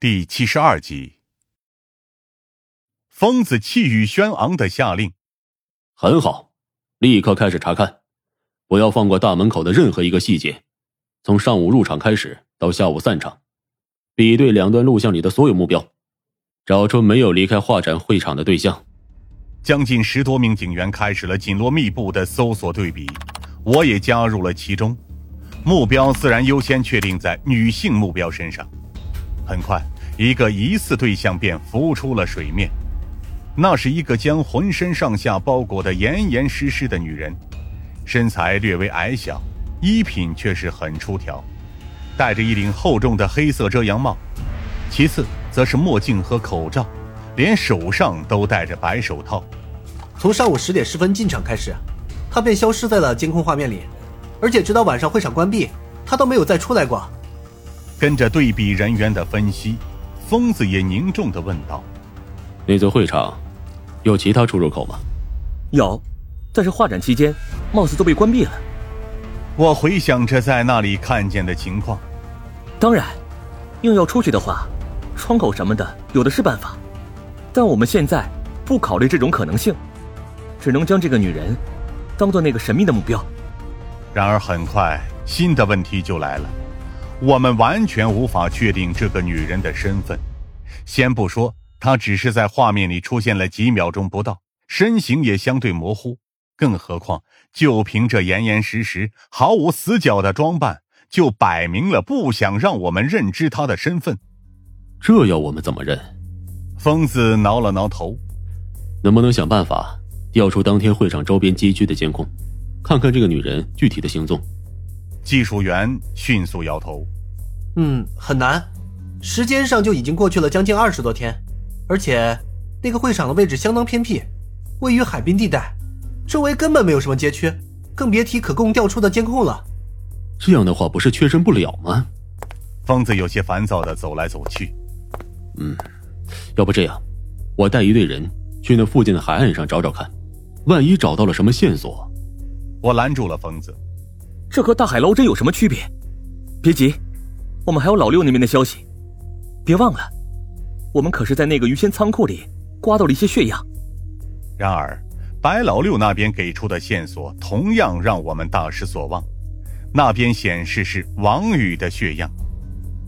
第七十二集，疯子气宇轩昂的下令：“很好，立刻开始查看，不要放过大门口的任何一个细节。从上午入场开始到下午散场，比对两段录像里的所有目标，找出没有离开画展会场的对象。”将近十多名警员开始了紧锣密布的搜索对比，我也加入了其中。目标自然优先确定在女性目标身上。很快，一个疑似对象便浮出了水面。那是一个将浑身上下包裹得严严实实的女人，身材略微矮小，衣品却是很出挑，戴着一顶厚重的黑色遮阳帽。其次，则是墨镜和口罩，连手上都戴着白手套。从上午十点十分进场开始，她便消失在了监控画面里，而且直到晚上会场关闭，她都没有再出来过。跟着对比人员的分析，疯子也凝重的问道：“那座会场有其他出入口吗？”“有，但是画展期间，貌似都被关闭了。”我回想着在那里看见的情况。当然，硬要出去的话，窗口什么的有的是办法，但我们现在不考虑这种可能性，只能将这个女人当做那个神秘的目标。然而，很快新的问题就来了。我们完全无法确定这个女人的身份，先不说她只是在画面里出现了几秒钟不到，身形也相对模糊，更何况就凭这严严实实、毫无死角的装扮，就摆明了不想让我们认知她的身份。这要我们怎么认？疯子挠了挠头，能不能想办法调出当天会场周边街区的监控，看看这个女人具体的行踪？技术员迅速摇头：“嗯，很难。时间上就已经过去了将近二十多天，而且那个会场的位置相当偏僻，位于海滨地带，周围根本没有什么街区，更别提可供调出的监控了。这样的话，不是确认不了吗？”疯子有些烦躁的走来走去：“嗯，要不这样，我带一队人去那附近的海岸上找找看，万一找到了什么线索。”我拦住了疯子。这和大海捞针有什么区别？别急，我们还有老六那边的消息。别忘了，我们可是在那个鱼仙仓库里刮到了一些血样。然而，白老六那边给出的线索同样让我们大失所望。那边显示是王宇的血样。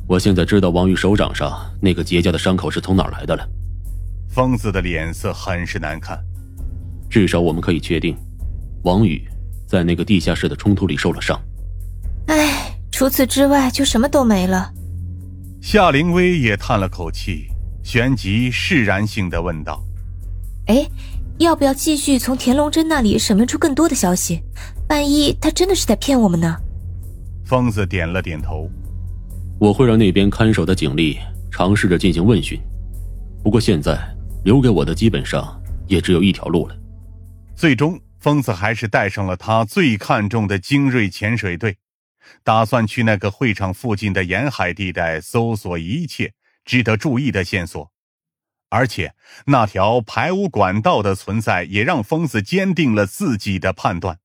我现在知道王宇手掌上那个结痂的伤口是从哪儿来的了。疯子的脸色很是难看。至少我们可以确定，王宇。在那个地下室的冲突里受了伤，唉，除此之外就什么都没了。夏灵薇也叹了口气，旋即释然性的问道：“哎，要不要继续从田龙真那里审问出更多的消息？万一他真的是在骗我们呢？”疯子点了点头：“我会让那边看守的警力尝试着进行问询，不过现在留给我的基本上也只有一条路了。”最终。疯子还是带上了他最看重的精锐潜水队，打算去那个会场附近的沿海地带搜索一切值得注意的线索。而且，那条排污管道的存在也让疯子坚定了自己的判断。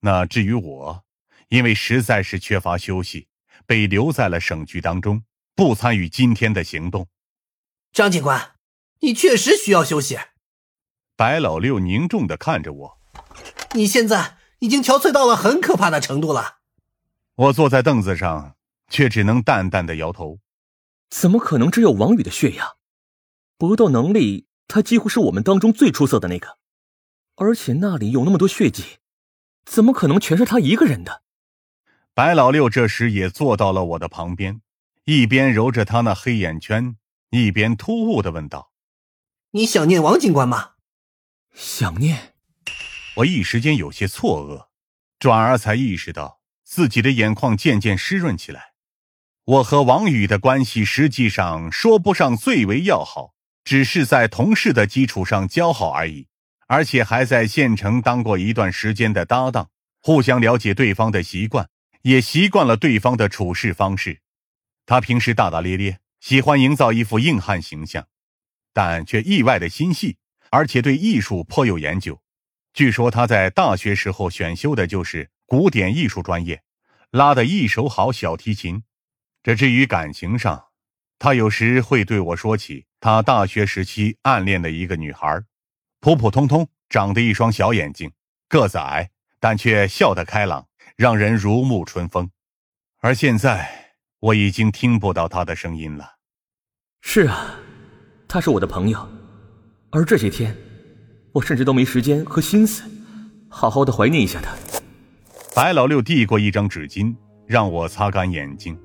那至于我，因为实在是缺乏休息，被留在了省局当中，不参与今天的行动。张警官，你确实需要休息。白老六凝重的看着我。你现在已经憔悴到了很可怕的程度了。我坐在凳子上，却只能淡淡的摇头。怎么可能只有王宇的血呀？搏斗能力，他几乎是我们当中最出色的那个。而且那里有那么多血迹，怎么可能全是他一个人的？白老六这时也坐到了我的旁边，一边揉着他那黑眼圈，一边突兀的问道：“你想念王警官吗？”想念。我一时间有些错愕，转而才意识到自己的眼眶渐渐湿润起来。我和王宇的关系实际上说不上最为要好，只是在同事的基础上交好而已，而且还在县城当过一段时间的搭档，互相了解对方的习惯，也习惯了对方的处事方式。他平时大大咧咧，喜欢营造一副硬汉形象，但却意外的心细，而且对艺术颇有研究。据说他在大学时候选修的就是古典艺术专业，拉的一手好小提琴。这至于感情上，他有时会对我说起他大学时期暗恋的一个女孩，普普通通，长得一双小眼睛，个子矮，但却笑得开朗，让人如沐春风。而现在，我已经听不到他的声音了。是啊，他是我的朋友，而这些天，我甚至都没时间和心思，好好的怀念一下他。白老六递过一张纸巾，让我擦干眼睛。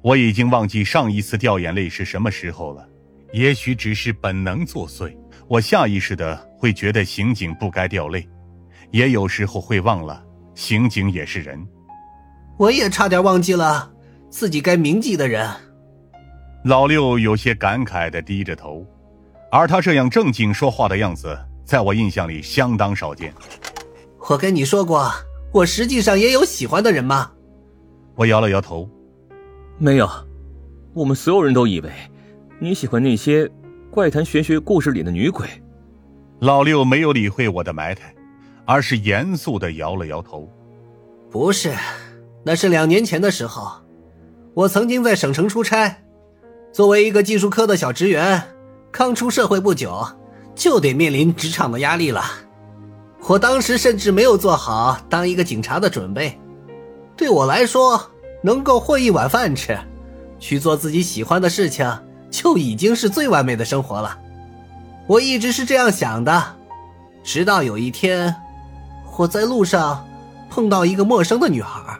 我已经忘记上一次掉眼泪是什么时候了，也许只是本能作祟，我下意识的会觉得刑警不该掉泪，也有时候会忘了刑警也是人。我也差点忘记了自己该铭记的人。老六有些感慨的低着头，而他这样正经说话的样子，在我印象里相当少见。我跟你说过，我实际上也有喜欢的人吗？我摇了摇头。没有，我们所有人都以为你喜欢那些怪谈玄学故事里的女鬼。老六没有理会我的埋汰，而是严肃的摇了摇头。不是，那是两年前的时候，我曾经在省城出差，作为一个技术科的小职员，刚出社会不久，就得面临职场的压力了。我当时甚至没有做好当一个警察的准备，对我来说。能够混一碗饭吃，去做自己喜欢的事情，就已经是最完美的生活了。我一直是这样想的，直到有一天，我在路上碰到一个陌生的女孩。